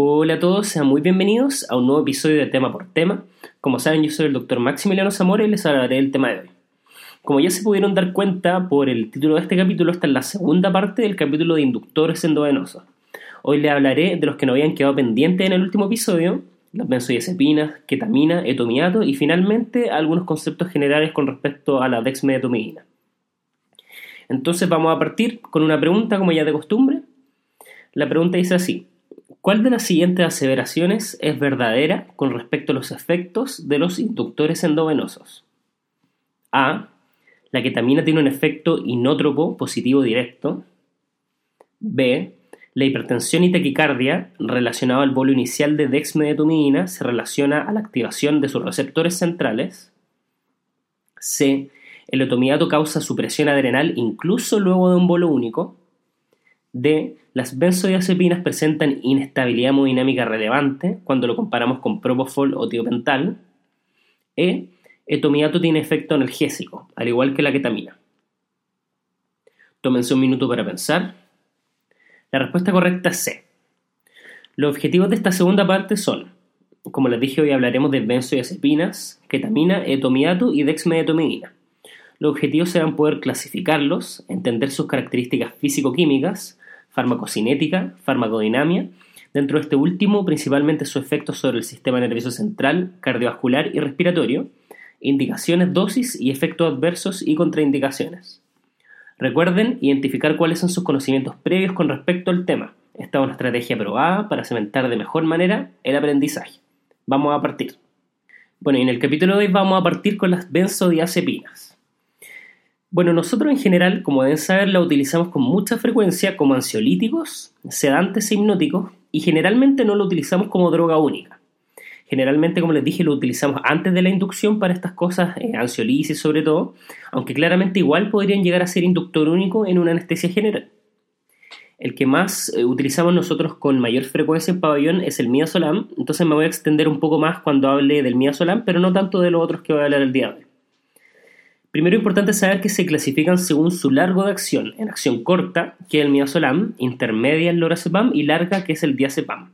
Hola a todos, sean muy bienvenidos a un nuevo episodio de Tema por Tema. Como saben, yo soy el doctor Maximiliano Zamora y les hablaré del tema de hoy. Como ya se pudieron dar cuenta por el título de este capítulo, está en la segunda parte del capítulo de inductores endovenosos. Hoy les hablaré de los que no habían quedado pendientes en el último episodio, las benzodiazepinas, ketamina, etomiato y finalmente algunos conceptos generales con respecto a la dexmedetomidina. Entonces vamos a partir con una pregunta como ya de costumbre. La pregunta dice así, ¿Cuál de las siguientes aseveraciones es verdadera con respecto a los efectos de los inductores endovenosos? A. La ketamina tiene un efecto inótropo positivo directo. B. La hipertensión y taquicardia relacionada al bolo inicial de dexmedetomidina se relaciona a la activación de sus receptores centrales. C. El otomiato causa supresión adrenal incluso luego de un bolo único. D. Las benzodiazepinas presentan inestabilidad hemodinámica relevante cuando lo comparamos con propofol o tiopental. E. Etomiato tiene efecto analgésico, al igual que la ketamina. Tómense un minuto para pensar. La respuesta correcta es C. Los objetivos de esta segunda parte son, como les dije hoy hablaremos de benzodiazepinas, ketamina, etomiato y dexmedetomidina. Los objetivos serán poder clasificarlos, entender sus características físico-químicas, farmacocinética, farmacodinamia, dentro de este último principalmente su efecto sobre el sistema nervioso central, cardiovascular y respiratorio, indicaciones, dosis y efectos adversos y contraindicaciones. Recuerden identificar cuáles son sus conocimientos previos con respecto al tema. Esta es una estrategia probada para cementar de mejor manera el aprendizaje. Vamos a partir. Bueno, y en el capítulo de hoy vamos a partir con las benzodiazepinas. Bueno, nosotros en general, como deben saber, la utilizamos con mucha frecuencia como ansiolíticos, sedantes e hipnóticos y generalmente no lo utilizamos como droga única. Generalmente, como les dije, lo utilizamos antes de la inducción para estas cosas, eh, sobre todo, aunque claramente igual podrían llegar a ser inductor único en una anestesia general. El que más eh, utilizamos nosotros con mayor frecuencia en pabellón es el midazolam, entonces me voy a extender un poco más cuando hable del midazolam, pero no tanto de los otros que voy a hablar el día de hoy. Primero importante saber que se clasifican según su largo de acción, en acción corta, que es el midazolam, intermedia el lorazepam y larga, que es el diazepam.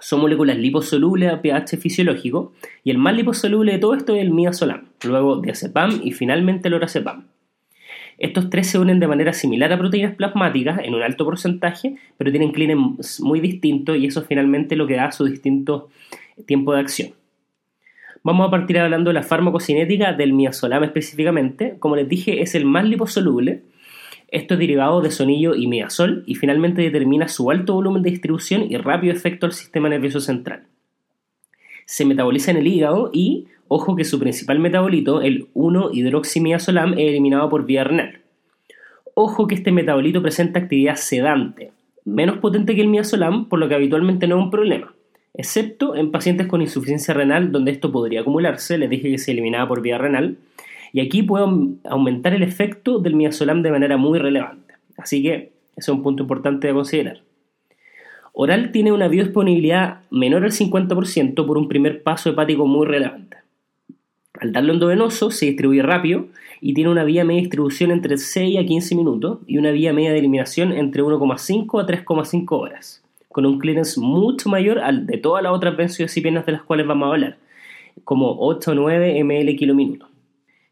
Son moléculas liposolubles a pH fisiológico y el más liposoluble de todo esto es el midazolam, luego diazepam y finalmente el lorazepam. Estos tres se unen de manera similar a proteínas plasmáticas en un alto porcentaje, pero tienen clines muy distintos y eso es finalmente lo que da su distinto tiempo de acción. Vamos a partir hablando de la farmacocinética del miazolam específicamente. Como les dije, es el más liposoluble. Esto es derivado de sonillo y miazol y finalmente determina su alto volumen de distribución y rápido efecto al sistema nervioso central. Se metaboliza en el hígado y, ojo que su principal metabolito, el 1-hidroximiazolam, es eliminado por vía renal. Ojo que este metabolito presenta actividad sedante, menos potente que el miazolam, por lo que habitualmente no es un problema excepto en pacientes con insuficiencia renal donde esto podría acumularse, les dije que se eliminaba por vía renal, y aquí puede aumentar el efecto del midazolam de manera muy relevante. Así que ese es un punto importante de considerar. Oral tiene una biodisponibilidad menor al 50% por un primer paso hepático muy relevante. Al darlo endovenoso se distribuye rápido y tiene una vía media de distribución entre 6 a 15 minutos y una vía media de eliminación entre 1,5 a 3,5 horas con un clearance mucho mayor al de todas las otras benzodiazepinas de las cuales vamos a hablar, como 8 o 9 ml kilómetro.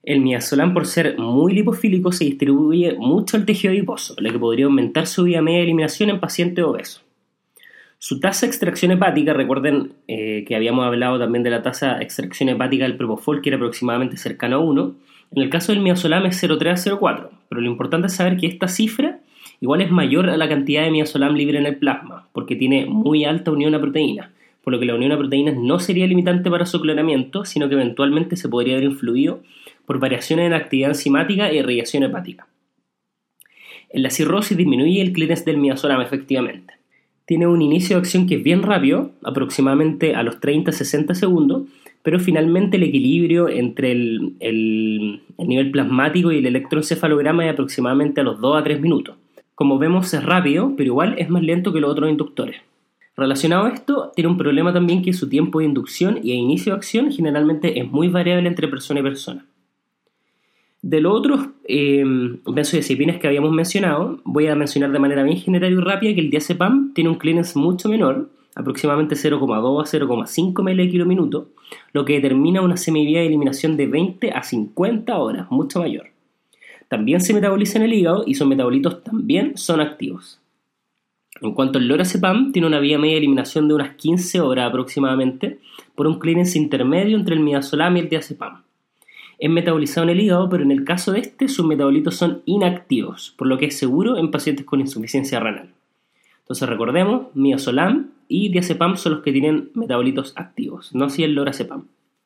El midazolam, por ser muy lipofílico, se distribuye mucho al tejido adiposo, lo que podría aumentar su vía media de eliminación en pacientes obesos. Su tasa de extracción hepática, recuerden eh, que habíamos hablado también de la tasa de extracción hepática del propofol, que era aproximadamente cercano a 1. En el caso del midazolam es 0,3 a 0,4, pero lo importante es saber que esta cifra igual es mayor a la cantidad de miazolam libre en el plasma, porque tiene muy alta unión a proteínas, por lo que la unión a proteínas no sería limitante para su clonamiento, sino que eventualmente se podría ver influido por variaciones en actividad enzimática e irrigación hepática. En la cirrosis disminuye el clearance del miazolam efectivamente. Tiene un inicio de acción que es bien rápido, aproximadamente a los 30-60 segundos, pero finalmente el equilibrio entre el, el nivel plasmático y el electroencefalograma es aproximadamente a los 2 a 3 minutos. Como vemos es rápido, pero igual es más lento que los otros inductores. Relacionado a esto, tiene un problema también que su tiempo de inducción y de inicio de acción generalmente es muy variable entre persona y persona. De los otros eh, benzodiazepinas que habíamos mencionado, voy a mencionar de manera bien general y rápida que el diazepam tiene un clearance mucho menor, aproximadamente 0,2 a 0,5 ml minuto, lo que determina una semivía de eliminación de 20 a 50 horas, mucho mayor. También se metaboliza en el hígado y sus metabolitos también son activos. En cuanto al lorazepam, tiene una vía media de eliminación de unas 15 horas aproximadamente por un clearance intermedio entre el midazolam y el diazepam. Es metabolizado en el hígado, pero en el caso de este, sus metabolitos son inactivos, por lo que es seguro en pacientes con insuficiencia renal. Entonces recordemos, midazolam y diazepam son los que tienen metabolitos activos, no si el lorazepam.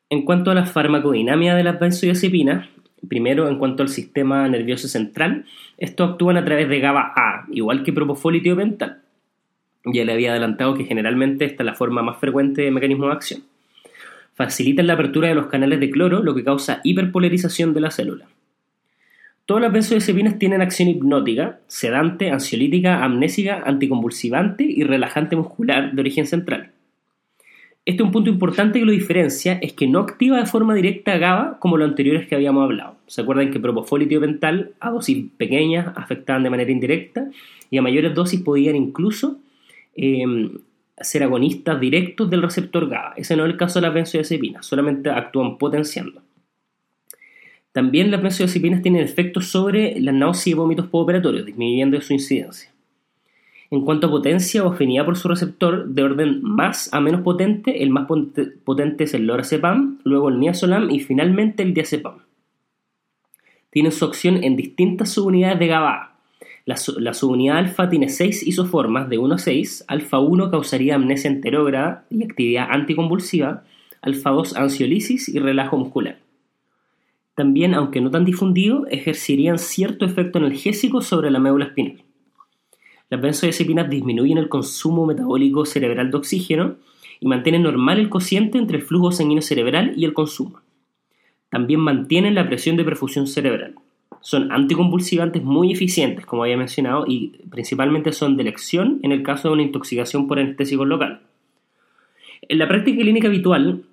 En cuanto a la farmacodinamia de las benzodiazepinas, primero en cuanto al sistema nervioso central, estos actúan a través de GABA A, igual que propofol y tiopental. Ya le había adelantado que generalmente esta es la forma más frecuente de mecanismo de acción. Facilitan la apertura de los canales de cloro, lo que causa hiperpolarización de la célula. Todas las benzodiazepinas tienen acción hipnótica, sedante, ansiolítica, amnésica, anticonvulsivante y relajante muscular de origen central. Este es un punto importante que lo diferencia, es que no activa de forma directa GABA como los anteriores que habíamos hablado. ¿Se acuerdan que propofol y tiopental a dosis pequeñas afectaban de manera indirecta y a mayores dosis podían incluso Em, ser agonistas directos del receptor GABA. Ese no es el caso de las benzodiazepinas, solamente actúan potenciando. También las benzodiazepinas tienen efectos sobre la náusea y vómitos postoperatorios, disminuyendo su incidencia. En cuanto a potencia o afinidad por su receptor, de orden más a menos potente, el más potente es el lorazepam, luego el miazolam y finalmente el diazepam. Tienen su acción en distintas subunidades de GABA, la, subunidad alfa tiene 6 isoformas de 1 a 6. Alfa 1 causaría amnesia enterógrada y actividad anticonvulsiva. Alfa 2 ansiolisis y relajo muscular. También, aunque no tan difundido, ejercerían cierto efecto analgésico sobre la médula espinal. Las benzodiazepinas disminuyen el consumo metabólico cerebral de oxígeno y mantienen normal el cociente entre el flujo sanguíneo cerebral y el consumo. También mantienen la presión de perfusión cerebral son anticonvulsivantes muy eficientes, como había mencionado, y principalmente son de elección en el caso de una intoxicación por anestésico local. En la práctica clínica habitual,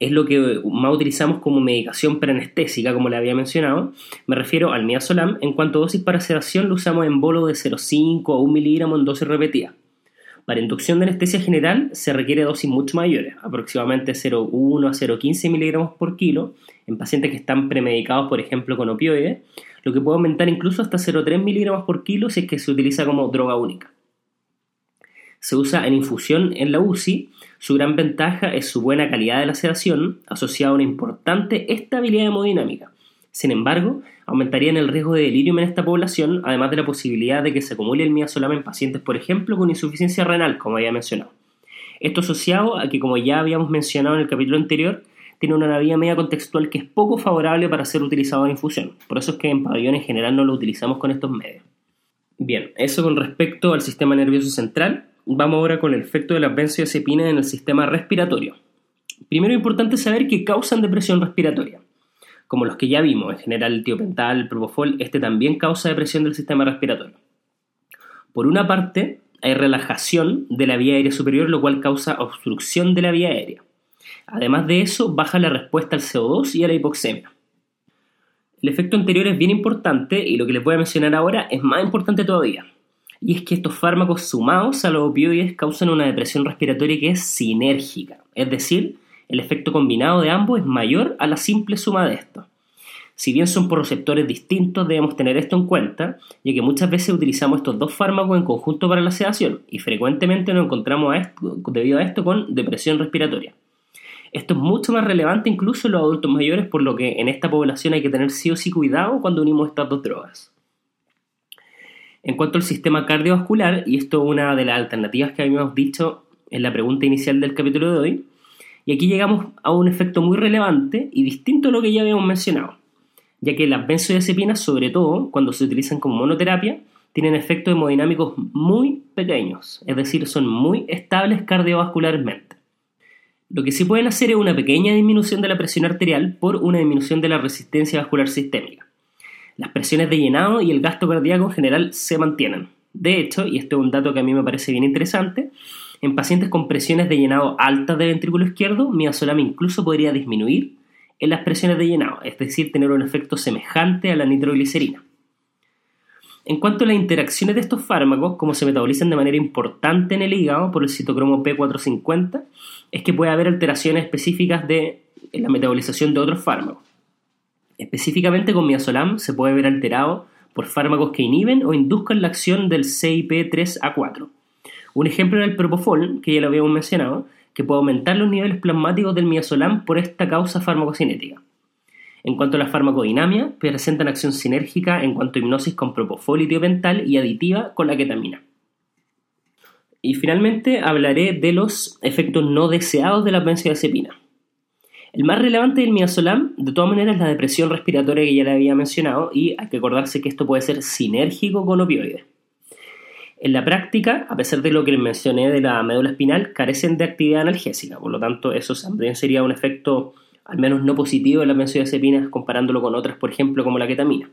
es lo que más utilizamos como medicación preanestésica, como le había mencionado. Me refiero al midazolam. En cuanto a dosis para sedación, lo usamos en bolo de 0,5 a 1 miligramo en dosis repetida. Para inducción de anestesia general se requiere dosis mucho mayores, aproximadamente 0,1 a 0,15 miligramos por kilo, en pacientes que están premedicados, por ejemplo, con opioides, lo que puede aumentar incluso hasta 0,3 miligramos por kilo si es que se utiliza como droga única. Se usa en infusión en la UCI. Su gran ventaja es su buena calidad de la sedación, asociada a una importante estabilidad hemodinámica. Sin embargo, aumentarían el riesgo de delirium en esta población, además de la posibilidad de que se acumule el midazolam en pacientes, por ejemplo, con insuficiencia renal, como había mencionado. Esto asociado a que, como ya habíamos mencionado en el capítulo anterior, tiene una vía media contextual que es poco favorable para ser utilizado en infusión. Por eso es que en pabellón en general no lo utilizamos con estos medios. Bien, eso con respecto al sistema nervioso central. Vamos ahora con el efecto de las benzodiazepinas en el sistema respiratorio. Primero importante saber que causan depresión respiratoria como los que ya vimos, en general el tiopental, el propofol, este también causa depresión del sistema respiratorio. Por una parte, hay relajación de la vía aérea superior, lo cual causa obstrucción de la vía aérea. Además de eso, baja la respuesta al CO2 y a la hipoxemia. El efecto anterior es bien importante y lo que les voy a mencionar ahora es más importante todavía. Y es que estos fármacos sumados a los opioides causan una depresión respiratoria que es sinérgica, es decir, el efecto combinado de ambos es mayor a la simple suma de estos. Si bien son por receptores distintos, debemos tener esto en cuenta, ya que muchas veces utilizamos estos dos fármacos en conjunto para la sedación y frecuentemente nos encontramos debido a esto con depresión respiratoria. Esto es mucho más relevante incluso en los adultos mayores, por lo que en esta población hay que tener sí o sí cuidado cuando unimos estas dos drogas. En cuanto al sistema cardiovascular, y esto es una de las alternativas que habíamos dicho en la pregunta inicial del capítulo de hoy, y aquí llegamos a un efecto muy relevante y distinto a lo que ya habíamos mencionado, ya que las benzodiazepinas, sobre todo cuando se utilizan como monoterapia, tienen efectos hemodinámicos muy pequeños, es decir, son muy estables cardiovascularmente. Lo que sí pueden hacer es una pequeña disminución de la presión arterial por una disminución de la resistencia vascular sistémica. Las presiones de llenado y el gasto cardíaco en general se mantienen. De hecho, y este es un dato que a mí me parece bien interesante, en pacientes con presiones de llenado altas del ventrículo izquierdo, midazolam incluso podría disminuir en las presiones de llenado, es decir, tener un efecto semejante a la nitroglicerina. En cuanto a las interacciones de estos fármacos, como se metabolizan de manera importante en el hígado por el citocromo P450, es que puede haber alteraciones específicas de la metabolización de otros fármacos. Específicamente con miazolam se puede ver alterado por fármacos que inhiben o induzcan la acción del CIP3A4. Un ejemplo era el propofol, que ya lo habíamos mencionado, que puede aumentar los niveles plasmáticos del miazolam por esta causa farmacocinética. En cuanto a la farmacodinamia, presentan acción sinérgica en cuanto a hipnosis con propofol y tiopental y aditiva con la ketamina. Y finalmente hablaré de los efectos no deseados de la benzodiazepina. El más relevante del midazolam, de todas maneras, es la depresión respiratoria que ya le había mencionado y hay que acordarse que esto puede ser sinérgico con opioides. En la práctica, a pesar de lo que les mencioné de la médula espinal, carecen de actividad analgésica, por lo tanto, eso también sería un efecto al menos no positivo en las benzodiazepinas comparándolo con otras, por ejemplo, como la ketamina.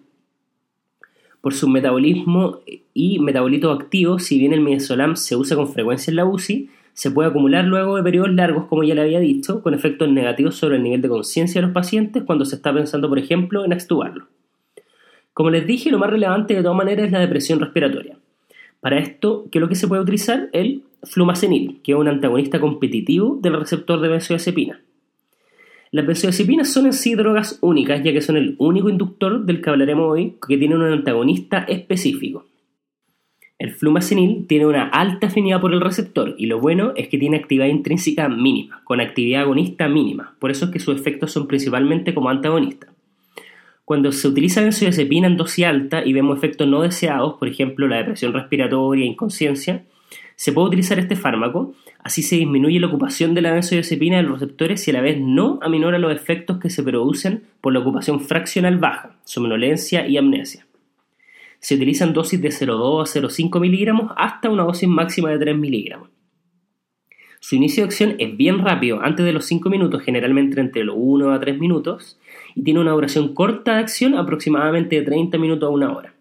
Por su metabolismo y metabolito activo, si bien el midazolam se usa con frecuencia en la UCI, se puede acumular luego de periodos largos, como ya le había dicho, con efectos negativos sobre el nivel de conciencia de los pacientes cuando se está pensando, por ejemplo, en extubarlo. Como les dije, lo más relevante de todas maneras es la depresión respiratoria. Para esto, ¿qué es lo que se puede utilizar? El flumacenil, que es un antagonista competitivo del receptor de benzodiazepina. Las benzodiazepinas son en sí drogas únicas, ya que son el único inductor del que hablaremos hoy que tiene un antagonista específico. El flumacenil tiene una alta afinidad por el receptor y lo bueno es que tiene actividad intrínseca mínima, con actividad agonista mínima, por eso es que sus efectos son principalmente como antagonistas. Cuando se utiliza benzodiazepina en dosis alta y vemos efectos no deseados, por ejemplo la depresión respiratoria e inconsciencia, se puede utilizar este fármaco, así se disminuye la ocupación de la benzodiazepina de los receptores y a la vez no aminora los efectos que se producen por la ocupación fraccional baja, somnolencia y amnesia. Se utilizan dosis de 0,2 a 0,5 miligramos hasta una dosis máxima de 3 miligramos. Su inicio de acción es bien rápido, antes de los 5 minutos, generalmente entre los 1 a 3 minutos, y tiene una duración corta de acción aproximadamente de 30 minutos a una hora.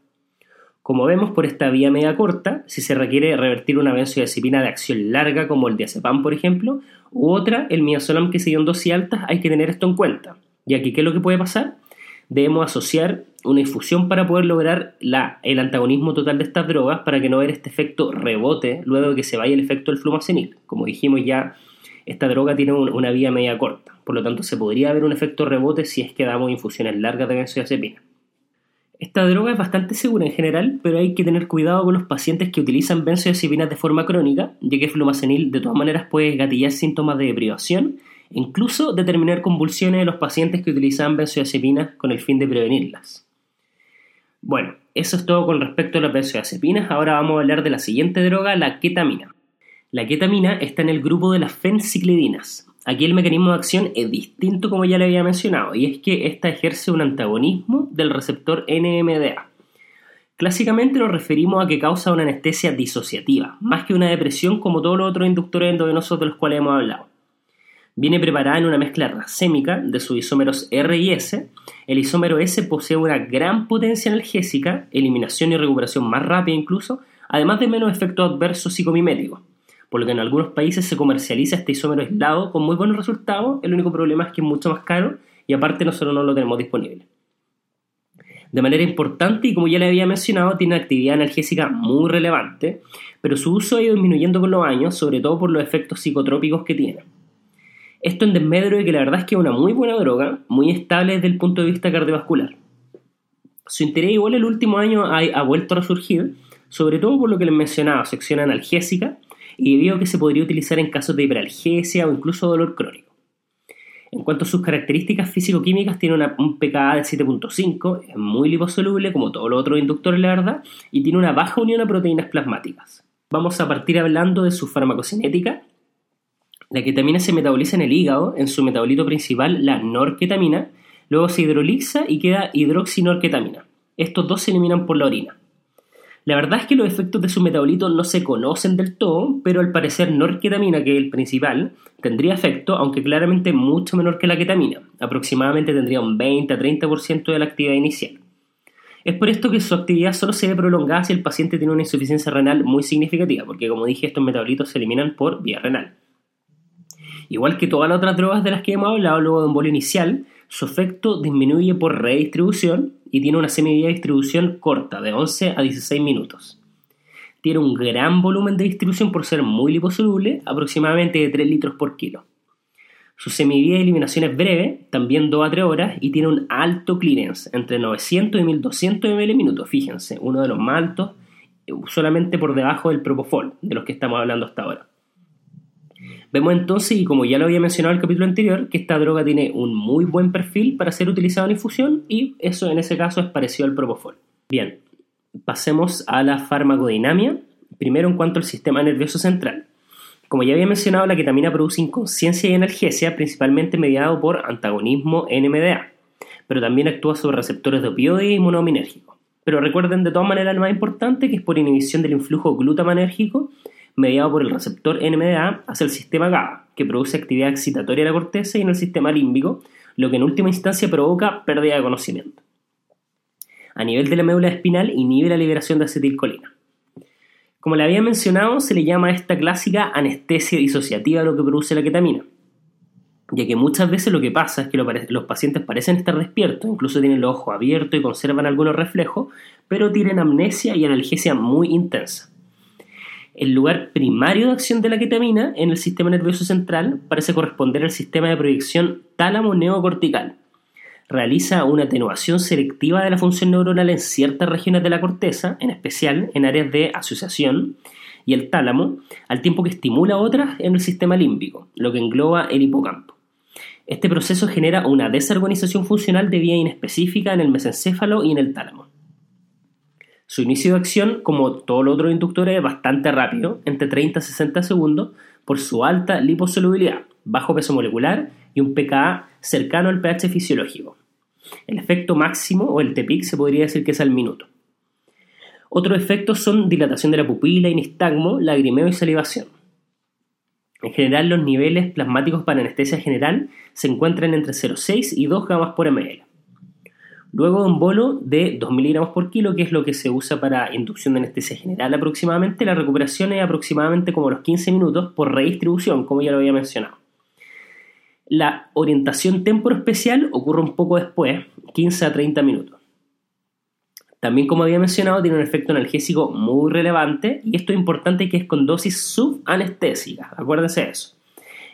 Como vemos por esta vía media corta, si se requiere revertir una benzodiazepina de acción larga como el diazepam por ejemplo, u otra, el midazolam que se dio en dosis altas, hay que tener esto en cuenta, ya que ¿qué es lo que puede pasar? Debemos asociar una infusión para poder lograr el antagonismo total de estas drogas para que no haya este efecto rebote luego de que se vaya el efecto del flumacenil. Como dijimos ya, esta droga tiene una vía media corta, por lo tanto se podría haber un efecto rebote si es que damos infusiones largas de benzodiazepina. Esta droga es bastante segura en general, pero hay que tener cuidado con los pacientes que utilizan benzodiazepinas de forma crónica, ya que flumacenil de todas maneras puede gatillar síntomas de deprivación e incluso determinar convulsiones en los pacientes que utilizan benzodiazepinas con el fin de prevenirlas. Bueno, eso es todo con respecto a las benzodiazepinas. Ahora vamos a hablar de la siguiente droga, la ketamina. La ketamina está en el grupo de las fenciclidinas, Aquí el mecanismo de acción es distinto como ya le había mencionado, y es que esta ejerce un antagonismo del receptor NMDA. Clásicamente nos referimos a que causa una anestesia disociativa, más que una depresión como todos los otros inductores de los cuales hemos hablado. Viene preparada en una mezcla racémica de sus isómeros R y S. El isómero S posee una gran potencia analgésica, eliminación y recuperación más rápida incluso, además de menos efectos adversos psicomiméticos por lo que en algunos países se comercializa este isómero aislado con muy buenos resultados, el único problema es que es mucho más caro y aparte nosotros no lo tenemos disponible. De manera importante y como ya le había mencionado, tiene una actividad analgésica muy relevante, pero su uso ha ido disminuyendo con los años, sobre todo por los efectos psicotrópicos que tiene. Esto en desmedro de que la verdad es que es una muy buena droga, muy estable desde el punto de vista cardiovascular. Su interés igual el último año ha, vuelto a resurgir, sobre todo por lo que les mencionaba, sección analgésica, y debido a que se podría utilizar en casos de hiperalgesia o incluso dolor crónico. En cuanto a sus características físico-químicas, tiene una, un pKa de 7.5, es muy liposoluble como todos los otros inductores, la verdad, y tiene una baja unión a proteínas plasmáticas. Vamos a partir hablando de su farmacocinética. La ketamina se metaboliza en el hígado, en su metabolito principal, la norketamina, luego se hidroliza y queda hidroxinorketamina. Estos dos se eliminan por la orina. La verdad es que los efectos de su metabolito no se conocen del todo, pero al parecer norketamina, que es el principal, tendría efecto, aunque claramente mucho menor que la ketamina. Aproximadamente tendría un 20 a 30% de la actividad inicial. Es por esto que su actividad solo se ve prolongada si el paciente tiene una insuficiencia renal muy significativa, porque como dije, estos metabolitos se eliminan por vía renal. Igual que todas las otras drogas de las que hemos hablado luego de un bolo inicial, Su efecto disminuye por redistribución y tiene una semivía de distribución corta, de 11 a 16 minutos. Tiene un gran volumen de distribución por ser muy liposoluble, aproximadamente de 3 litros por kilo. Su semivía de eliminación es breve, también 2 a 3 horas, y tiene un alto clearance, entre 900 y 1200 ml minutos, fíjense, uno de los más altos, solamente por debajo del Propofol, de los que estamos hablando hasta ahora. Vemos entonces, y como ya lo había mencionado en el capítulo anterior, que esta droga tiene un muy buen perfil para ser utilizada en infusión y eso en ese caso es parecido al Propofol. Bien, pasemos a la farmacodinamia, primero en cuanto al sistema nervioso central. Como ya había mencionado, la ketamina produce inconsciencia y analgesia, principalmente mediado por antagonismo NMDA, pero también actúa sobre receptores de opioides y monominérgicos. Pero recuerden de todas maneras lo más importante, que es por inhibición del influjo glutamanérgico mediado por el receptor NMDA hacia el sistema GABA, que produce actividad excitatoria de la corteza y en el sistema límbico, lo que en última instancia provoca pérdida de conocimiento. A nivel de la médula espinal inhibe la liberación de acetilcolina. Como le había mencionado, se le llama a esta clásica anestesia disociativa lo que produce la ketamina, ya que muchas veces lo que pasa es que los pacientes parecen estar despiertos, incluso tienen los ojos abiertos y conservan algunos reflejos, pero tienen amnesia y analgesia muy intensa. El lugar primario de acción de la ketamina en el sistema nervioso central parece corresponder al sistema de proyección tálamo-neocortical, realiza una atenuación selectiva de la función neuronal en ciertas regiones de la corteza, en especial en áreas de asociación y el tálamo, al tiempo que estimula otras en el sistema límbico, lo que engloba el hipocampo. Este proceso genera una desarmonización funcional de vía inespecífica en el mesencéfalo y en el tálamo. Su inicio de acción, como todos los otros inductores, es bastante rápido, entre 30 a 60 segundos, por su alta liposolubilidad, bajo peso molecular y un pKa cercano al pH fisiológico. El efecto máximo o el TPIC se podría decir que es al minuto. Otros efectos son dilatación de la pupila, nistagmo, lagrimeo y salivación. En general, los niveles plasmáticos para anestesia general se encuentran entre 0,6 y 2 gamas por ml. Luego un bolo de 2 miligramos por kilo, que es lo que se usa para inducción de anestesia general aproximadamente, la recuperación es aproximadamente como los 15 minutos por redistribución, como ya lo había mencionado. La orientación especial ocurre un poco después, 15 a 30 minutos. También, como había mencionado, tiene un efecto analgésico muy relevante y esto es importante que es con dosis subanestésica, acuérdense de eso.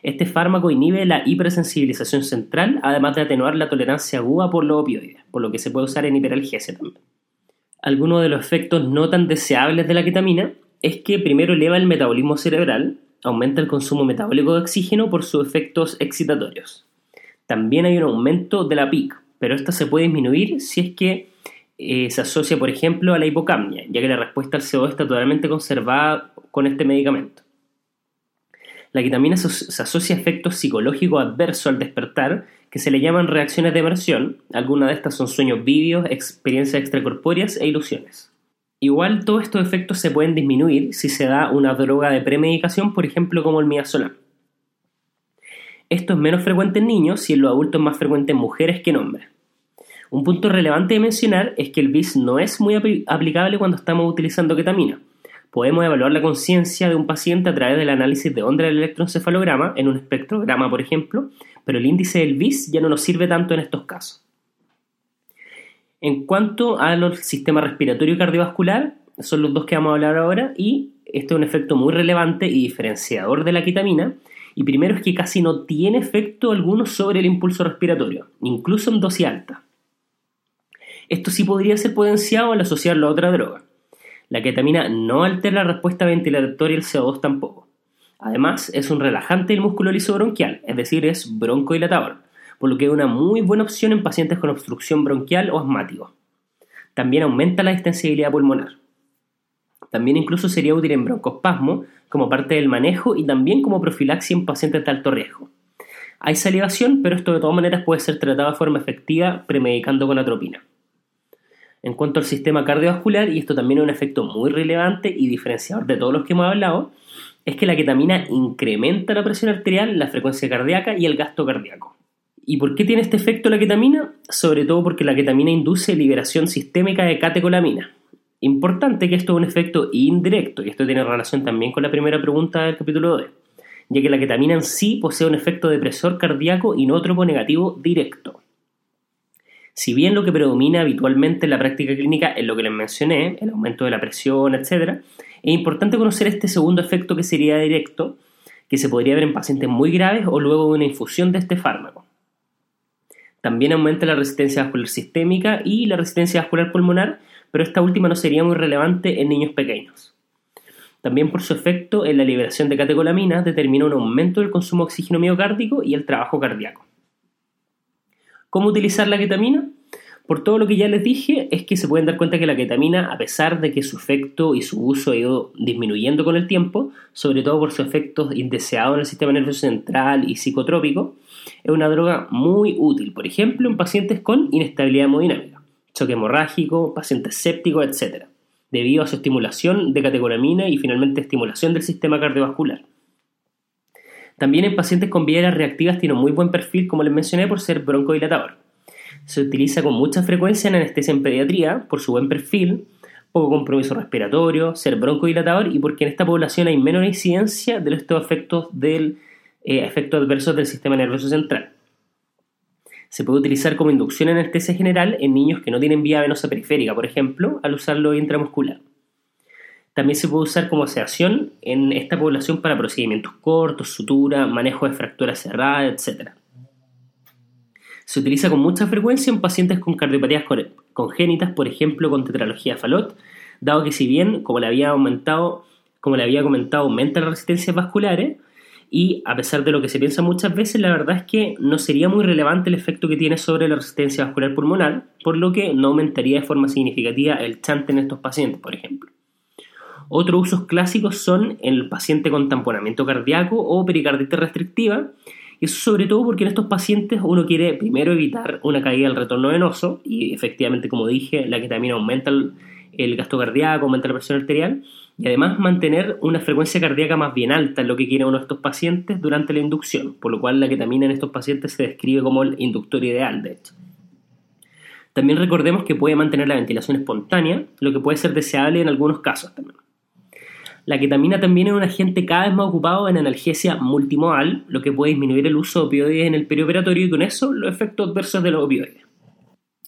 Este fármaco inhibe la hipersensibilización central, además de atenuar la tolerancia aguda por los opioides, por lo que se puede usar en hiperalgesia también. Algunos de los efectos no tan deseables de la ketamina es que primero eleva el metabolismo cerebral, aumenta el consumo metabólico de oxígeno por sus efectos excitatorios. También hay un aumento de la PIC, pero esta se puede disminuir si es que eh, se asocia, por ejemplo, a la hipocamnia, ya que la respuesta al CO2 está totalmente conservada con este medicamento. La ketamina se asocia a efectos psicológicos adversos al despertar, que se le llaman reacciones de emersión. Algunas de estas son sueños vídeos, experiencias extracorpóreas e ilusiones. Igual todos estos efectos se pueden disminuir si se da una droga de premedicación, por ejemplo como el midazolam. Esto es menos frecuente en niños y en los adultos más frecuente en mujeres que en hombres. Un punto relevante de mencionar es que el BIS no es muy aplicable cuando estamos utilizando ketamina. Podemos evaluar la conciencia de un paciente a través del análisis de onda del electroencefalograma en un espectrograma, por ejemplo, pero el índice del BIS ya no nos sirve tanto en estos casos. En cuanto al sistema respiratorio y cardiovascular, son los dos que vamos a hablar ahora y este es un efecto muy relevante y diferenciador de la ketamina. Y primero es que casi no tiene efecto alguno sobre el impulso respiratorio, incluso en dosis alta. Esto sí podría ser potenciado al asociarlo a otra droga. La ketamina no altera la respuesta ventilatoria el CO2 tampoco. Además, es un relajante del músculo liso bronquial, es decir, es broncodilatador por lo que es una muy buena opción en pacientes con obstrucción bronquial o asmático. También aumenta la extensibilidad pulmonar. También incluso sería útil en broncospasmo como parte del manejo y también como profilaxia en pacientes de alto riesgo. Hay salivación, pero esto de todas maneras puede ser tratado de forma efectiva premedicando con atropina. En cuanto al sistema cardiovascular, y esto también es un efecto muy relevante y diferenciador de todos los que hemos hablado, es que la ketamina incrementa la presión arterial, la frecuencia cardíaca y el gasto cardíaco. ¿Y por qué tiene este efecto la ketamina? Sobre todo porque la ketamina induce liberación sistémica de catecolamina. Importante que esto es un efecto indirecto, y esto tiene relación también con la primera pregunta del capítulo 2, ya que la ketamina en sí posee un efecto depresor cardíaco inótropo negativo directo. Si bien lo que predomina habitualmente en la práctica clínica es lo que les mencioné, el aumento de la presión, etc., es importante conocer este segundo efecto que sería directo, que se podría ver en pacientes muy graves o luego de una infusión de este fármaco. También aumenta la resistencia vascular sistémica y la resistencia vascular pulmonar, pero esta última no sería muy relevante en niños pequeños. También por su efecto en la liberación de catecolaminas determina un aumento del consumo de oxígeno miocárdico y el trabajo cardíaco. ¿Cómo utilizar la ketamina? Por todo lo que ya les dije, es que se pueden dar cuenta que la ketamina, a pesar de que su efecto y su uso ha ido disminuyendo con el tiempo, sobre todo por sus efectos indeseados en el sistema nervioso central y psicotrópico, es una droga muy útil, por ejemplo, en pacientes con inestabilidad hemodinámica, choque hemorrágico, pacientes sépticos, etc., debido a su estimulación de catecolamina y finalmente estimulación del sistema cardiovascular. También en pacientes con vías reactivas tiene un muy buen perfil, como les mencioné, por ser broncodilatador se utiliza con mucha frecuencia en anestesia en pediatría por su buen perfil, poco compromiso respiratorio, ser broncodilatador y porque en esta población hay menor incidencia de estos efectos, del, eh, efectos adversos del sistema nervioso central. Se puede utilizar como inducción en anestesia general en niños que no tienen vía venosa periférica, por ejemplo, al usarlo intramuscular. También se puede usar como sedación en esta población para procedimientos cortos, sutura, manejo de fracturas cerradas, etc. Se utiliza con mucha frecuencia en pacientes con cardiopatías congénitas, por ejemplo con tetralogía Fallot, dado que si bien, como le había aumentado, como le había comentado, aumenta las resistencias vasculares, y a pesar de lo que se piensa muchas veces, la verdad es que no sería muy relevante el efecto que tiene sobre la resistencia vascular pulmonar, por lo que no aumentaría de forma significativa el chante en estos pacientes, por ejemplo. Otros usos clásicos son en el paciente con tamponamiento cardíaco o pericarditis restrictiva, y eso sobre todo porque en estos pacientes uno quiere primero evitar una caída del retorno venoso y efectivamente, como dije, la ketamina aumenta el, gasto cardíaco, aumenta la presión arterial y además mantener una frecuencia cardíaca más bien alta es lo que quiere uno de estos pacientes durante la inducción, por lo cual la ketamina en estos pacientes se describe como el inductor ideal, de hecho. También recordemos que puede mantener la ventilación espontánea, lo que puede ser deseable en algunos casos también. La ketamina también es un agente cada vez más ocupado en analgesia multimodal, lo que puede disminuir el uso de opioides en el perioperatorio y con eso los efectos adversos de los opioides.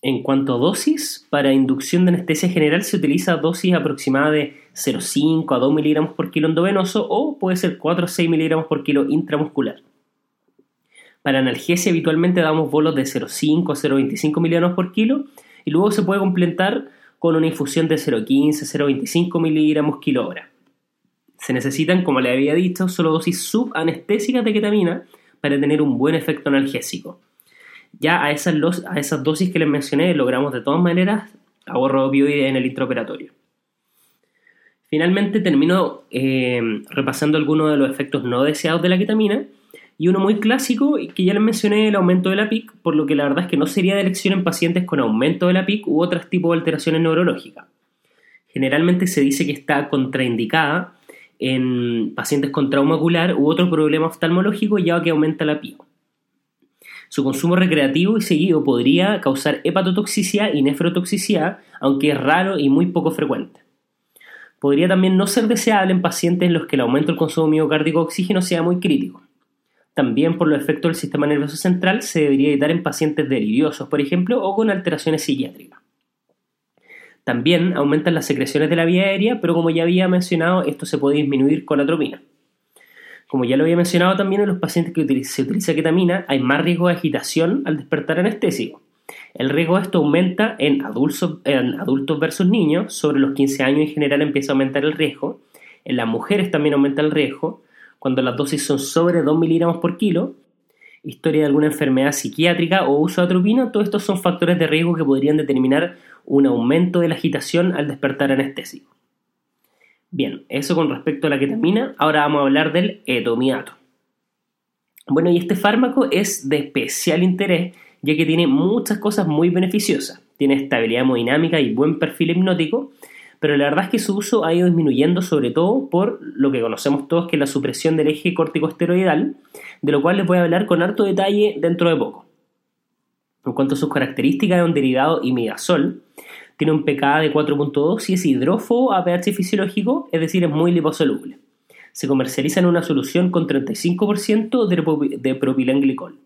En cuanto a dosis, para inducción de anestesia general se utiliza dosis aproximada de 0,5 a 2 miligramos por kilo endovenoso o puede ser 4 a 6 miligramos por kilo intramuscular. Para analgesia habitualmente damos bolos de 0,5 a 0,25 miligramos por kilo y luego se puede complementar con una infusión de 0,15 a 0,25 miligramos kilo hora. Se necesitan, como le había dicho, solo dosis subanestésicas de ketamina para tener un buen efecto analgésico. Ya a esas, a esas dosis que les mencioné logramos de todas maneras ahorro opioide en el intraoperatorio. Finalmente termino eh, repasando algunos de los efectos no deseados de la ketamina y uno muy clásico que ya les mencioné el aumento de la PIC, por lo que la verdad es que no sería de elección en pacientes con aumento de la PIC u otros tipos de alteraciones neurológicas. Generalmente se dice que está contraindicada en pacientes con trauma ocular u otro problema oftalmológico ya que aumenta la PIO. Su consumo recreativo y seguido podría causar hepatotoxicidad y nefrotoxicidad, aunque es raro y muy poco frecuente. Podría también no ser deseable en pacientes en los que el aumento del consumo miocárdico de oxígeno sea muy crítico. También por los efectos del sistema nervioso central se debería evitar en pacientes deliriosos, por ejemplo, o con alteraciones psiquiátricas. También aumentan las secreciones de la vía aérea, pero como ya había mencionado, esto se puede disminuir con atropina. Como ya lo había mencionado también en los pacientes que se utiliza ketamina, hay más riesgo de agitación al despertar anestésico. El riesgo de esto aumenta en adultos, en adultos versus niños, sobre los 15 años en general empieza a aumentar el riesgo, en las mujeres también aumenta el riesgo, cuando las dosis son sobre 2 miligramos por kilo, historia de alguna enfermedad psiquiátrica o uso de atropina, todos estos son factores de riesgo que podrían determinar un aumento de la agitación al despertar anestésico. Bien, eso con respecto a la ketamina, ahora vamos a hablar del etomiato. Bueno, y este fármaco es de especial interés ya que tiene muchas cosas muy beneficiosas. Tiene estabilidad hemodinámica y buen perfil hipnótico, pero la verdad es que su uso ha ido disminuyendo sobre todo por lo que conocemos todos que es la supresión del eje corticosteroidal, de lo cual les voy a hablar con harto detalle dentro de poco. En cuanto a sus características, de un derivado imidazol, tiene un pKa de 4.2 y es hidrófobo a pH fisiológico, es decir, es muy liposoluble. Se comercializa en una solución con 35% de propilenglicol.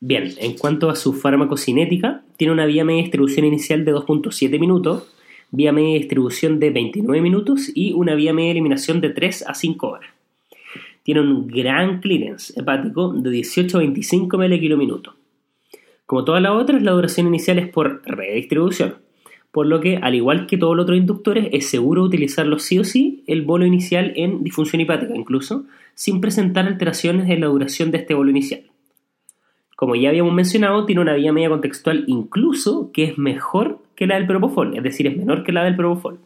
Bien, en cuanto a su farmacocinética, tiene una vía media distribución inicial de 2.7 minutos, vía media distribución de 29 minutos y una vía media eliminación de 3 a 5 horas. Tiene un gran clearance hepático de 18 a 25 ml kilo minuto. Como todas las otras, la duración inicial es por redistribución, por lo que, al igual que todos los otros inductores, es seguro utilizarlo sí o sí el bolo inicial en disfunción hepática, incluso sin presentar alteraciones en la duración de este bolo inicial. Como ya habíamos mencionado, tiene una vía media contextual incluso que es mejor que la del propofol, es decir, es menor que la del propofol.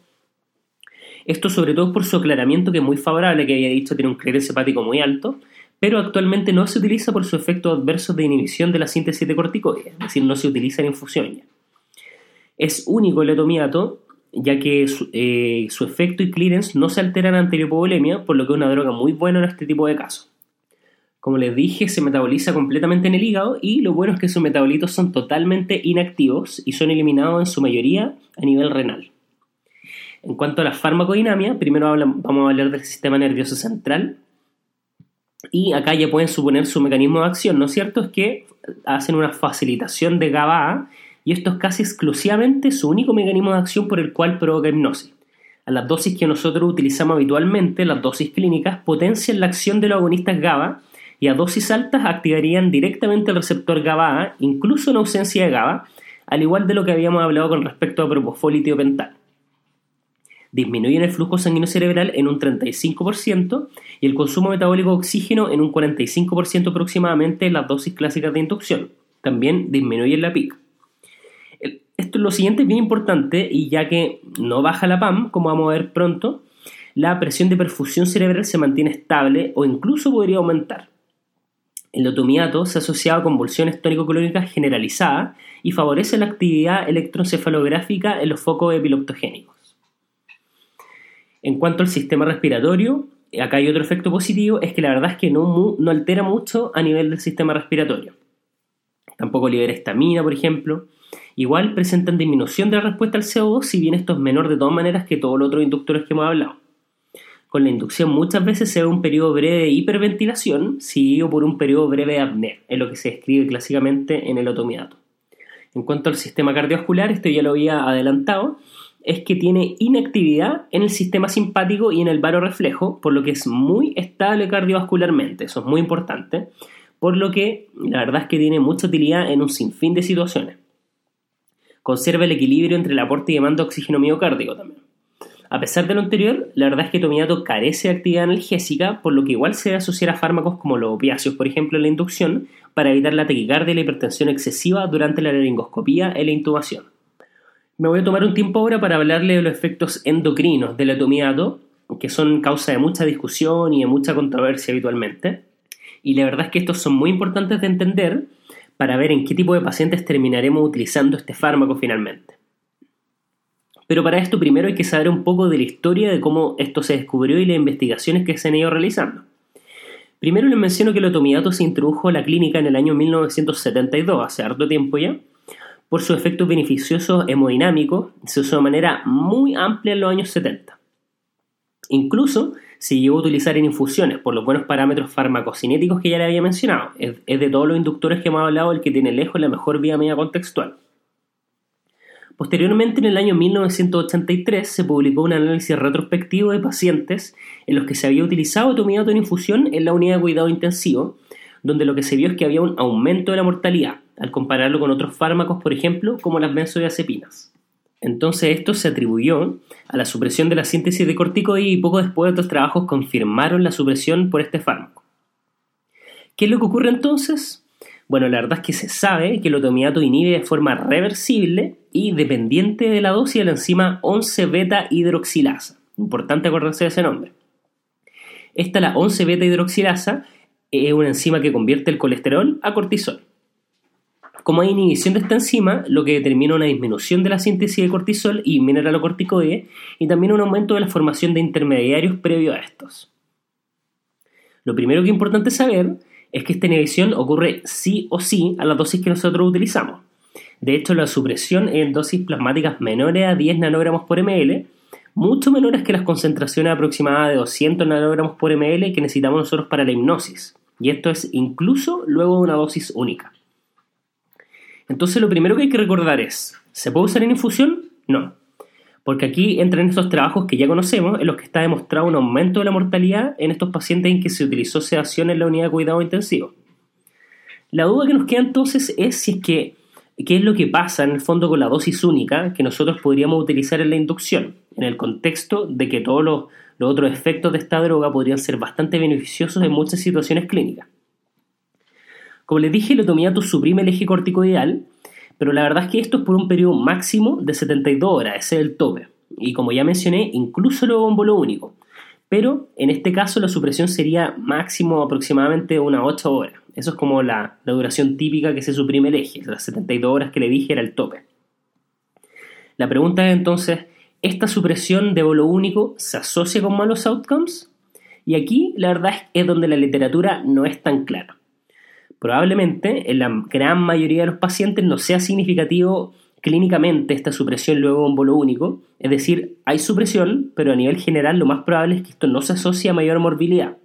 Esto sobre todo por su aclaramiento que es muy favorable, que había dicho tiene un clearance hepático muy alto, pero actualmente no se utiliza por su efecto adverso de inhibición de la síntesis de corticoides, es decir, no se utiliza en infusión ya. Es único el etomiato, ya que eh, su, efecto y clearance no se alteran ante hipovolemia, por lo que es una droga muy buena en este tipo de casos. Como les dije, se metaboliza completamente en el hígado y lo bueno es que sus metabolitos son totalmente inactivos y son eliminados en su mayoría a nivel renal. En cuanto a la farmacodinamia, primero vamos a hablar del sistema nervioso central, y acá ya pueden suponer su mecanismo de acción, ¿no es cierto? Es que hacen una facilitación de GABA y esto es casi exclusivamente su único mecanismo de acción por el cual provoca hipnosis. A las dosis que nosotros utilizamos habitualmente, las dosis clínicas, potencian la acción de los agonistas GABA y a dosis altas activarían directamente el receptor GABA, incluso en ausencia de GABA, al igual de lo que habíamos hablado con respecto a propofol y tiopental disminuyen el flujo sanguíneo cerebral en un 35% y el consumo metabólico de oxígeno en un 45% aproximadamente en las dosis clásicas de inducción. También disminuyen la PIC. Esto lo siguiente es bien importante y ya que no baja la PAM, como vamos a ver pronto, la presión de perfusión cerebral se mantiene estable o incluso podría aumentar. El otomiato se ha asociado a convulsiones tónico-clónicas generalizadas y favorece la actividad electroencefalográfica en los focos epiloptogénicos. En cuanto al sistema respiratorio, acá hay otro efecto positivo, es que la verdad es que no, no altera mucho a nivel del sistema respiratorio. Tampoco libera estamina, por ejemplo. Igual presentan disminución de la respuesta al CO2, si bien esto es menor de todas maneras que todos los otros inductores que hemos hablado. Con la inducción muchas veces se ve un periodo breve de hiperventilación seguido por un periodo breve de apnea, es lo que se describe clásicamente en el otomiato. En cuanto al sistema cardiovascular, esto ya lo había adelantado, es que tiene inactividad en el sistema simpático y en el reflejo, por lo que es muy estable cardiovascularmente, eso es muy importante, por lo que la verdad es que tiene mucha utilidad en un sinfín de situaciones. Conserva el equilibrio entre el aporte y demanda de oxígeno miocárdico también. A pesar de lo anterior, la verdad es que Tomiato carece de actividad analgésica, por lo que igual se debe asociar a fármacos como los opiáceos, por ejemplo, en la inducción, para evitar la taquicardia y la hipertensión excesiva durante la laringoscopía y la intubación. Me voy a tomar un tiempo ahora para hablarle de los efectos endocrinos del etomiato, que son causa de mucha discusión y de mucha controversia habitualmente. Y la verdad es que estos son muy importantes de entender para ver en qué tipo de pacientes terminaremos utilizando este fármaco finalmente. Pero para esto primero hay que saber un poco de la historia de cómo esto se descubrió y las investigaciones que se han ido realizando. Primero les menciono que el otomiato se introdujo a la clínica en el año 1972, hace harto tiempo ya, por su efecto beneficioso hemodinámico, se usó de manera muy amplia en los años 70. Incluso se llegó a utilizar en infusiones por los buenos parámetros farmacocinéticos que ya le había mencionado. Es, de todos los inductores que hemos hablado el que tiene lejos la mejor vía media contextual. Posteriormente, en el año 1983, se publicó un análisis retrospectivo de pacientes en los que se había utilizado tomiato en infusión en la unidad de cuidado intensivo, donde lo que se vio es que había un aumento de la mortalidad, al compararlo con otros fármacos, por ejemplo, como las benzodiazepinas. Entonces esto se atribuyó a la supresión de la síntesis de corticoides y poco después otros trabajos confirmaron la supresión por este fármaco. ¿Qué es lo que ocurre entonces? Bueno, la verdad es que se sabe que el otomiato inhibe de forma reversible y dependiente de la dosis de la enzima 11-beta hidroxilasa. Importante acordarse de ese nombre. Esta, la 11-beta hidroxilasa, es una enzima que convierte el colesterol a cortisol. Como hay inhibición de esta enzima, lo que determina una disminución de la síntesis de cortisol y mineralocorticoide y también un aumento de la formación de intermediarios previo a estos. Lo primero que es importante saber es que esta inhibición ocurre sí o sí a la dosis que nosotros utilizamos. De hecho, la supresión en dosis plasmáticas menores a 10 nanogramos por ml, mucho menores que las concentraciones aproximadas de 200 nanogramos por ml que necesitamos nosotros para la hipnosis. Y esto es incluso luego de una dosis única. Entonces lo primero que hay que recordar es, ¿se puede usar en infusión? No. Porque aquí entran estos trabajos que ya conocemos, en los que está demostrado un aumento de la mortalidad en estos pacientes en que se utilizó sedación en la unidad de cuidado intensivo. La duda que nos queda entonces es si es que qué es lo que pasa en el fondo con la dosis única que nosotros podríamos utilizar en la inducción, en el contexto de que todos los, los otros efectos de esta droga podrían ser bastante beneficiosos en muchas situaciones clínicas. Como les dije, el otomiato suprime el eje corticoidal, pero la verdad es que esto es por un periodo máximo de 72 horas, ese es el tope. Y como ya mencioné, incluso un bolo único. Pero en este caso la supresión sería máximo aproximadamente unas 8 horas. Eso es como la, la duración típica que se suprime el eje. Las 72 horas que le dije era el tope. La pregunta es entonces, ¿esta supresión de bolo único se asocia con malos outcomes? Y aquí la verdad es donde la literatura no es tan clara. Probablemente en la gran mayoría de los pacientes no sea significativo clínicamente esta supresión luego de un bolo único, es decir, hay supresión, pero a nivel general lo más probable es que esto no se asocie a mayor morbilidad.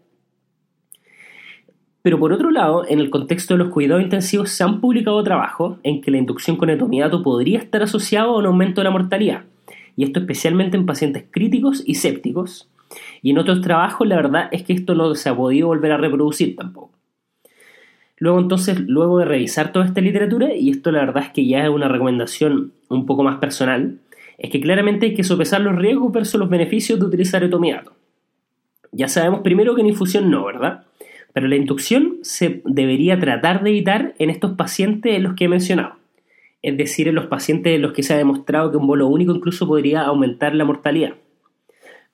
Pero por otro lado, en el contexto de los cuidados intensivos se han publicado trabajos en que la inducción con etomidato podría estar asociado a un aumento de la mortalidad, y esto especialmente en pacientes críticos y sépticos, y en otros trabajos la verdad es que esto no se ha podido volver a reproducir tampoco. Luego entonces, luego de revisar toda esta literatura, y esto la verdad es que ya es una recomendación un poco más personal, es que claramente hay que sopesar los riesgos versus los beneficios de utilizar etomidato. Ya sabemos primero que en infusión no, ¿verdad? Pero la inducción se debería tratar de evitar en estos pacientes en los que he mencionado. Es decir, en los pacientes en los que se ha demostrado que un bolo único incluso podría aumentar la mortalidad.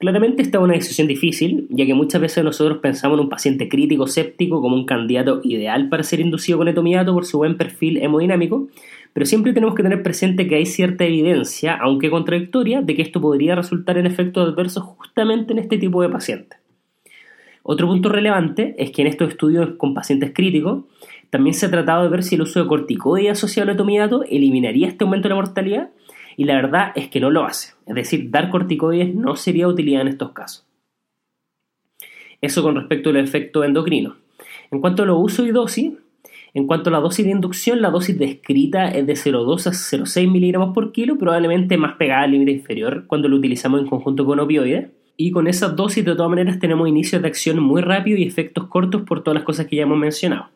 Claramente esta es una decisión difícil, ya que muchas veces nosotros pensamos en un paciente crítico séptico como un candidato ideal para ser inducido con etomidato por su buen perfil hemodinámico, pero siempre tenemos que tener presente que hay cierta evidencia, aunque contradictoria, de que esto podría resultar en efectos adversos justamente en este tipo de pacientes. Otro punto relevante es que en estos estudios con pacientes críticos también se ha tratado de ver si el uso de corticoides asociado al etomidato eliminaría este aumento de la mortalidad y la verdad es que no lo hace. Es decir, dar corticoides no sería utilidad en estos casos. Eso con respecto al efecto endocrino. En cuanto a los usos y dosis, en cuanto a la dosis de inducción, la dosis descrita es de 0,2 a 0,6 miligramos por kilo, probablemente más pegada al límite inferior cuando lo utilizamos en conjunto con opioides. Y con esa dosis, de todas maneras, tenemos inicios de acción muy rápido y efectos cortos por todas las cosas que ya hemos mencionado.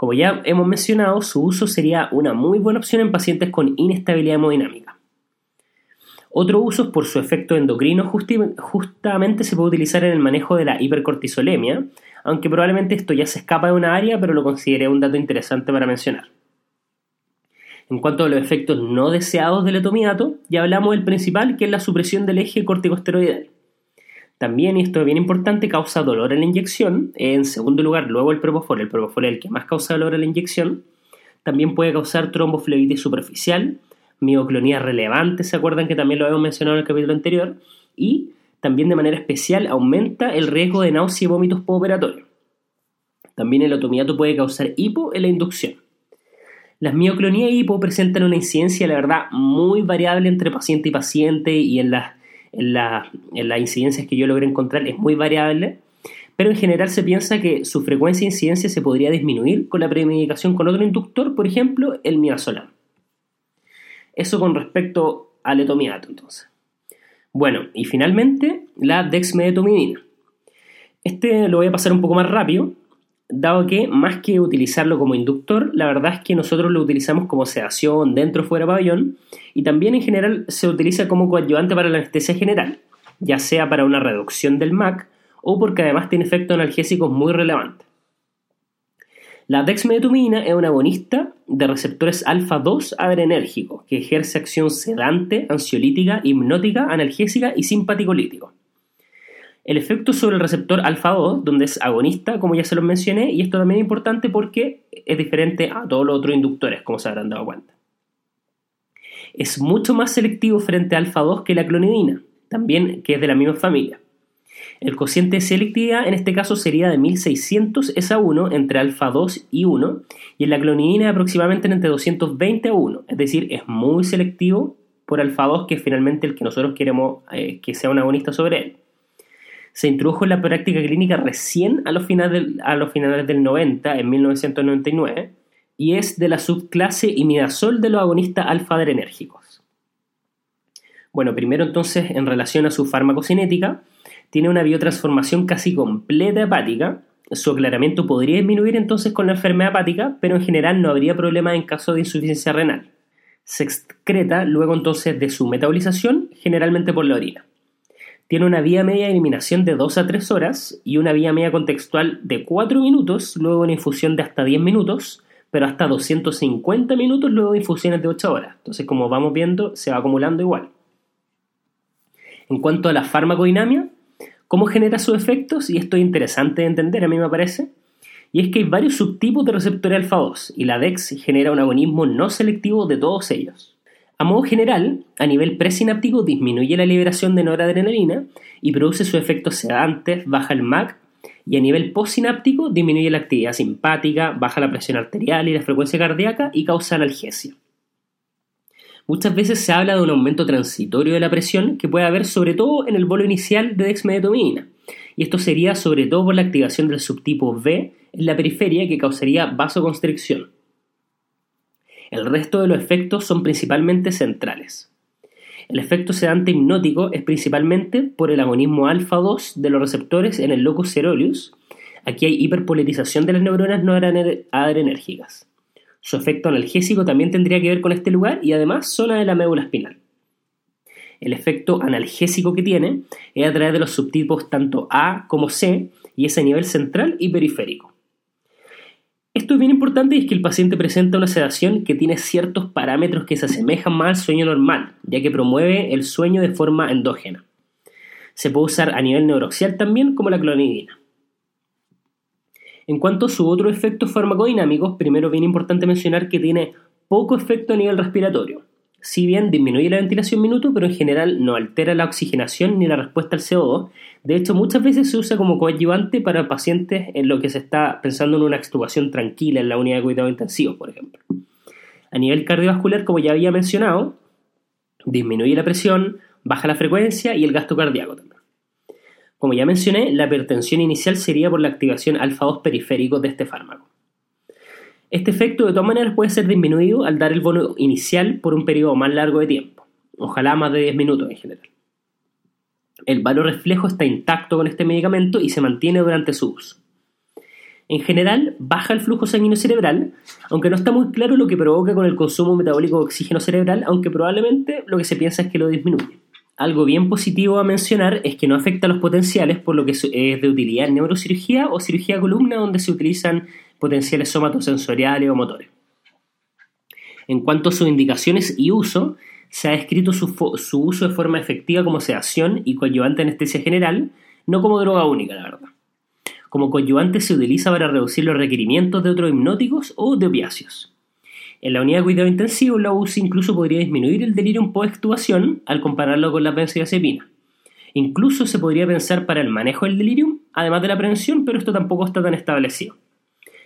Como ya hemos mencionado, su uso sería una muy buena opción en pacientes con inestabilidad hemodinámica. Otro uso por su efecto endocrino justamente se puede utilizar en el manejo de la hipercortisolemia, aunque probablemente esto ya se escapa de una área, pero lo consideré un dato interesante para mencionar. En cuanto a los efectos no deseados del etomidato, ya hablamos del principal, que es la supresión del eje corticosteroidal. También, y esto es bien importante, causa dolor en la inyección. En segundo lugar, luego el propofol. El propofol es el que más causa dolor en la inyección. También puede causar tromboflebitis superficial, mioclonía relevante, ¿se acuerdan que también lo habíamos mencionado en el capítulo anterior? Y también de manera especial aumenta el riesgo de náusea y vómitos postoperatorios. También el otomiato puede causar hipo en la inducción. Las mioclonías hipo presentan una incidencia, la verdad, muy variable entre paciente y paciente y en las en, las incidencias que yo logré encontrar es muy variable, pero en general se piensa que su frecuencia de incidencia se podría disminuir con la premedicación con otro inductor, por ejemplo, el midazolam. Eso con respecto al etomidato, entonces. Bueno, y finalmente la dexmedetomidina. Este lo voy a pasar un poco más rápido, dado que más que utilizarlo como inductor, la verdad es que nosotros lo utilizamos como sedación dentro o fuera pabellón y también en general se utiliza como coadyuvante para la anestesia general, ya sea para una reducción del MAC o porque además tiene efectos analgésicos muy relevantes. La dexmedetomidina es un agonista de receptores alfa-2 adrenérgicos que ejerce acción sedante, ansiolítica, hipnótica, analgésica y simpaticolítico el efecto sobre el receptor alfa-2, donde es agonista, como ya se lo mencioné, y esto también es importante porque es diferente a todos los otros inductores, como se habrán dado cuenta. Es mucho más selectivo frente a alfa-2 que la clonidina, también que es de la misma familia. El cociente de selectividad en este caso sería de 1600 es a 1 entre alfa-2 y 1, y en la clonidina aproximadamente entre 220 a 1, es decir, es muy selectivo por alfa-2, que es finalmente el que nosotros queremos eh, que sea un agonista sobre él se introdujo en la práctica clínica recién a los finales del, los finales del 90, en 1999, y es de la subclase imidazol de los agonistas alfa-adrenérgicos. Bueno, primero entonces, en relación a su farmacocinética, tiene una biotransformación casi completa hepática. Su aclaramiento podría disminuir entonces con la enfermedad hepática, pero en general no habría problema en caso de insuficiencia renal. Se excreta luego entonces de su metabolización, generalmente por la orina. Tiene una vía media de eliminación de 2 a 3 horas y una vía media contextual de 4 minutos, luego una infusión de hasta 10 minutos, pero hasta 250 minutos luego de infusiones de 8 horas. Entonces, como vamos viendo, se va acumulando igual. En cuanto a la farmacodinamia, ¿cómo genera sus efectos? Y esto es interesante de entender, a mí me parece. Y es que hay varios subtipos de receptores alfa 2 y la DEX genera un agonismo no selectivo de todos ellos. A modo general, a nivel presináptico disminuye la liberación de noradrenalina y produce sus efectos sedantes, baja el MAC y a nivel postsináptico disminuye la actividad simpática, baja la presión arterial y la frecuencia cardíaca y causa analgesia. Muchas veces se habla de un aumento transitorio de la presión que puede haber sobre todo en el bolo inicial de dexmedetomidina, y esto sería sobre todo por la activación del subtipo V en la periferia que causaría vasoconstricción. El resto de los efectos son principalmente centrales. El efecto sedante hipnótico es principalmente por el agonismo alfa-2 de los receptores en el locus ceruleus. Aquí hay hiperpolitización de las neuronas no adrenérgicas. Su efecto analgésico también tendría que ver con este lugar y además zona de la médula espinal. El efecto analgésico que tiene es a través de los subtipos tanto A como C y es a nivel central y periférico. Esto es bien importante y es que el paciente presenta una sedación que tiene ciertos parámetros que se asemejan más al sueño normal, ya que promueve el sueño de forma endógena. Se puede usar a nivel neuroxial también como la clonidina. En cuanto a sus otros efectos farmacodinámicos, primero bien importante mencionar que tiene poco efecto a nivel respiratorio. Si bien disminuye la ventilación minuto, pero en general no altera la oxigenación ni la respuesta al CO2. De hecho, muchas veces se usa como coadyuvante para pacientes en lo que se está pensando en una extubación tranquila en la unidad de cuidado intensivo, por ejemplo. A nivel cardiovascular, como ya había mencionado, disminuye la presión, baja la frecuencia y el gasto cardíaco también. Como ya mencioné, la hipertensión inicial sería por la activación alfa-2 periférico de este fármaco. Este efecto de todas maneras puede ser disminuido al dar el bono inicial por un periodo más largo de tiempo, ojalá más de 10 minutos en general. El valor reflejo está intacto con este medicamento y se mantiene durante su uso. En general, baja el flujo sanguíneo cerebral, aunque no está muy claro lo que provoca con el consumo metabólico de oxígeno cerebral, aunque probablemente lo que se piensa es que lo disminuye. Algo bien positivo a mencionar es que no afecta a los potenciales, por lo que es de utilidad en neurocirugía o cirugía columna, donde se utilizan potenciales somatosensoriales o motores. En cuanto a sus indicaciones y uso, se ha descrito su, uso de forma efectiva como sedación y coadyuvante anestesia general, no como droga única, la verdad. Como coadyuvante se utiliza para reducir los requerimientos de otros hipnóticos o de opiáceos. En la unidad de cuidado intensivo, la UCI incluso podría disminuir el delirium post-extubación al compararlo con la benzodiazepina. Incluso se podría pensar para el manejo del delirium, además de la prevención, pero esto tampoco está tan establecido.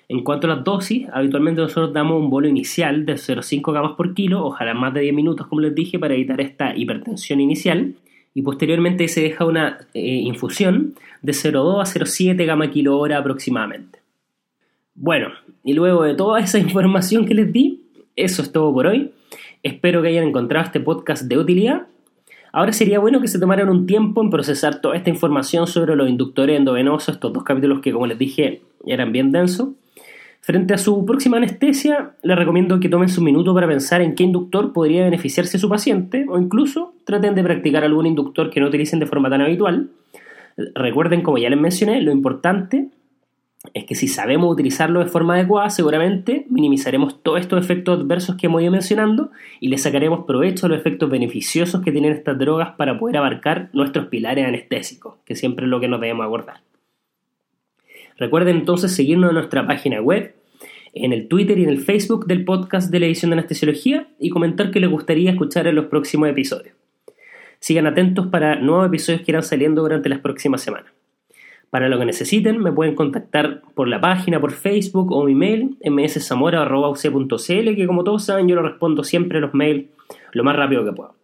En cuanto a las dosis, habitualmente nosotros damos un bolo inicial de 0,5 gramos por kilo, ojalá más de 10 minutos, como les dije, para evitar esta hipertensión inicial. Y posteriormente se deja una eh, infusión de 0,2 a 0,7 gamma kilo hora aproximadamente. Bueno, y luego de toda esa información que les di, eso es todo por hoy. Espero que hayan encontrado este podcast de utilidad. Ahora sería bueno que se tomaran un tiempo en procesar toda esta información sobre los inductores endovenosos, estos dos capítulos que, como les dije, eran bien densos. Frente a su próxima anestesia, le recomiendo que tomen su minuto para pensar en qué inductor podría beneficiarse su paciente o incluso traten de practicar algún inductor que no utilicen de forma tan habitual. Recuerden, como ya les mencioné, lo importante es que si sabemos utilizarlo de forma adecuada, seguramente minimizaremos todos estos efectos adversos que hemos ido mencionando y le sacaremos provecho a los efectos beneficiosos que tienen estas drogas para poder abarcar nuestros pilares anestésicos, que siempre es lo que nos debemos abordar. Recuerden entonces seguirnos en nuestra página web, en el Twitter y en el Facebook del podcast de la edición de anestesiología y comentar qué les gustaría escuchar en los próximos episodios. Sigan atentos para nuevos episodios que irán saliendo durante las próximas semanas. Para lo que necesiten, me pueden contactar por la página, por Facebook o mi mail, mszamora.uc.cl, que como todos saben, yo lo respondo siempre a los mails lo más rápido que puedo.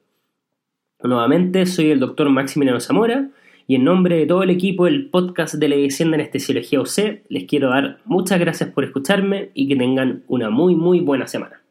Nuevamente, soy el doctor Maximiliano Zamora Y en nombre de todo el equipo del podcast de la edición de Anestesiología UC, les quiero dar muchas gracias por escucharme y que tengan una muy muy buena semana.